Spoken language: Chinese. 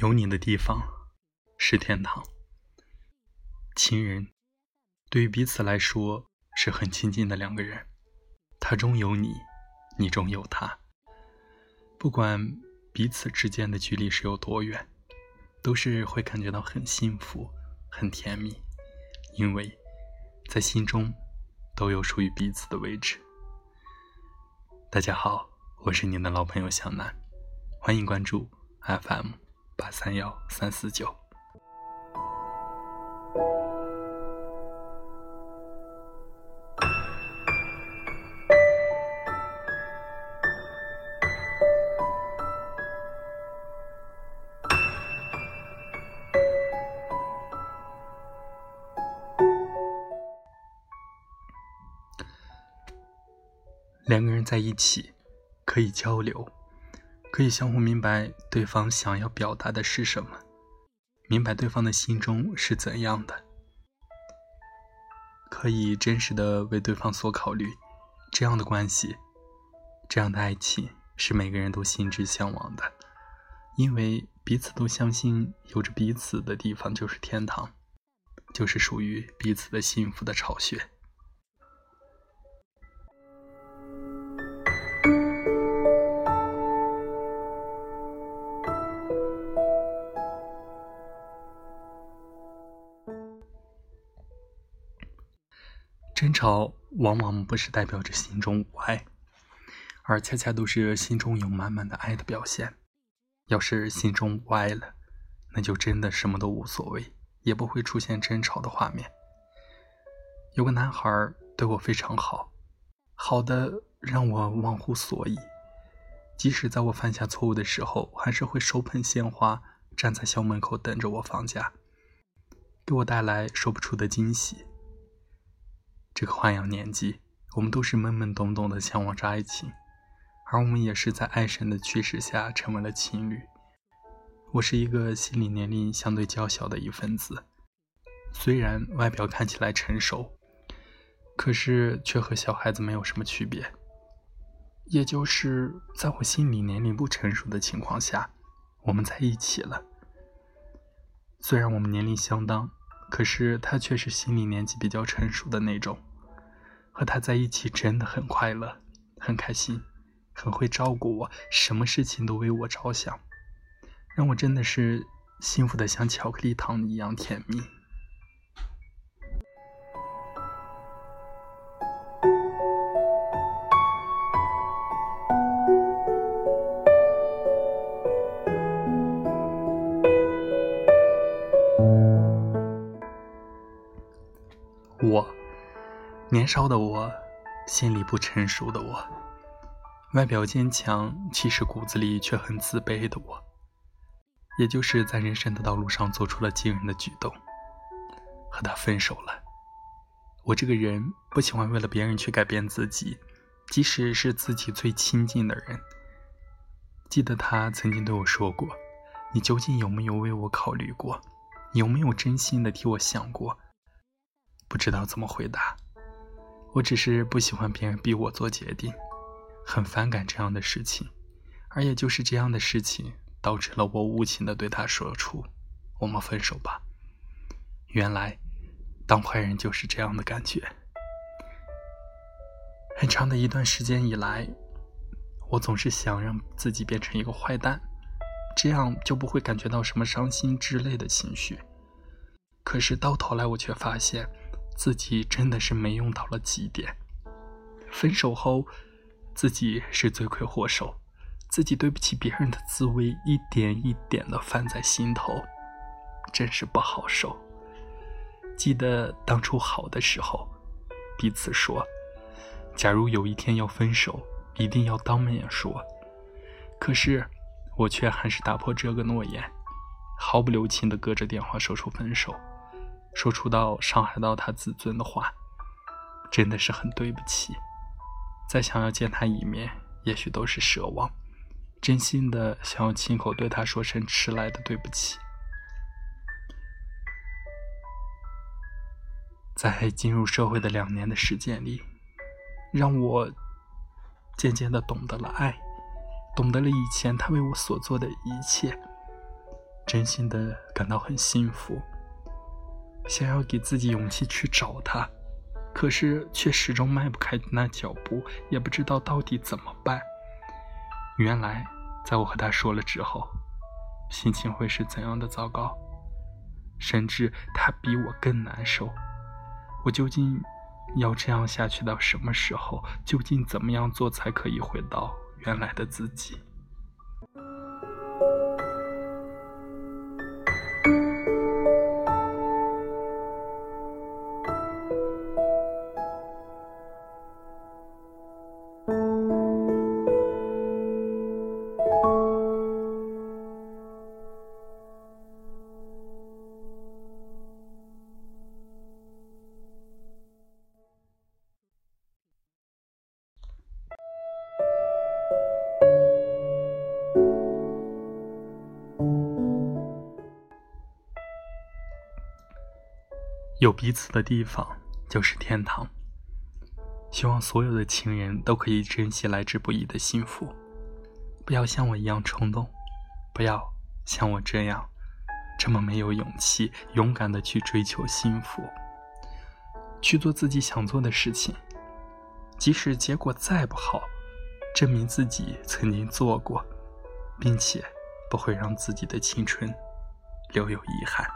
有你的地方是天堂。亲人对于彼此来说是很亲近的两个人，他中有你，你中有他。不管彼此之间的距离是有多远，都是会感觉到很幸福、很甜蜜，因为在心中都有属于彼此的位置。大家好，我是您的老朋友小南，欢迎关注 FM。八三幺三四九。两个人在一起，可以交流。可以相互明白对方想要表达的是什么，明白对方的心中是怎样的，可以真实的为对方所考虑。这样的关系，这样的爱情，是每个人都心之向往的，因为彼此都相信，有着彼此的地方就是天堂，就是属于彼此的幸福的巢穴。争吵往往不是代表着心中无爱，而恰恰都是心中有满满的爱的表现。要是心中无爱了，那就真的什么都无所谓，也不会出现争吵的画面。有个男孩对我非常好，好的让我忘乎所以。即使在我犯下错误的时候，还是会手捧鲜花站在校门口等着我放假，给我带来说不出的惊喜。这个花样年纪，我们都是懵懵懂懂的向往着爱情，而我们也是在爱神的驱使下成为了情侣。我是一个心理年龄相对较小的一份子，虽然外表看起来成熟，可是却和小孩子没有什么区别。也就是在我心理年龄不成熟的情况下，我们在一起了。虽然我们年龄相当，可是他却是心理年纪比较成熟的那种。和他在一起真的很快乐，很开心，很会照顾我，什么事情都为我着想，让我真的是幸福的像巧克力糖一样甜蜜。年少的我，心里不成熟的我，外表坚强，其实骨子里却很自卑的我，也就是在人生的道路上做出了惊人的举动，和他分手了。我这个人不喜欢为了别人去改变自己，即使是自己最亲近的人。记得他曾经对我说过：“你究竟有没有为我考虑过？有没有真心的替我想过？”不知道怎么回答。我只是不喜欢别人逼我做决定，很反感这样的事情，而也就是这样的事情，导致了我无情的对他说出“我们分手吧”。原来，当坏人就是这样的感觉。很长的一段时间以来，我总是想让自己变成一个坏蛋，这样就不会感觉到什么伤心之类的情绪。可是到头来，我却发现。自己真的是没用到了极点。分手后，自己是罪魁祸首，自己对不起别人的滋味一点一点的泛在心头，真是不好受。记得当初好的时候，彼此说，假如有一天要分手，一定要当面说。可是我却还是打破这个诺言，毫不留情的隔着电话说出分手。说出到伤害到他自尊的话，真的是很对不起。再想要见他一面，也许都是奢望。真心的想要亲口对他说声迟来的对不起。在进入社会的两年的时间里，让我渐渐的懂得了爱，懂得了以前他为我所做的一切。真心的感到很幸福，想要给自己勇气去找他，可是却始终迈不开那脚步，也不知道到底怎么办。原来，在我和他说了之后，心情会是怎样的糟糕，甚至他比我更难受。我究竟要这样下去到什么时候？究竟怎么样做才可以回到原来的自己？有彼此的地方就是天堂。希望所有的情人都可以珍惜来之不易的幸福，不要像我一样冲动，不要像我这样这么没有勇气，勇敢的去追求幸福，去做自己想做的事情，即使结果再不好，证明自己曾经做过，并且不会让自己的青春留有遗憾。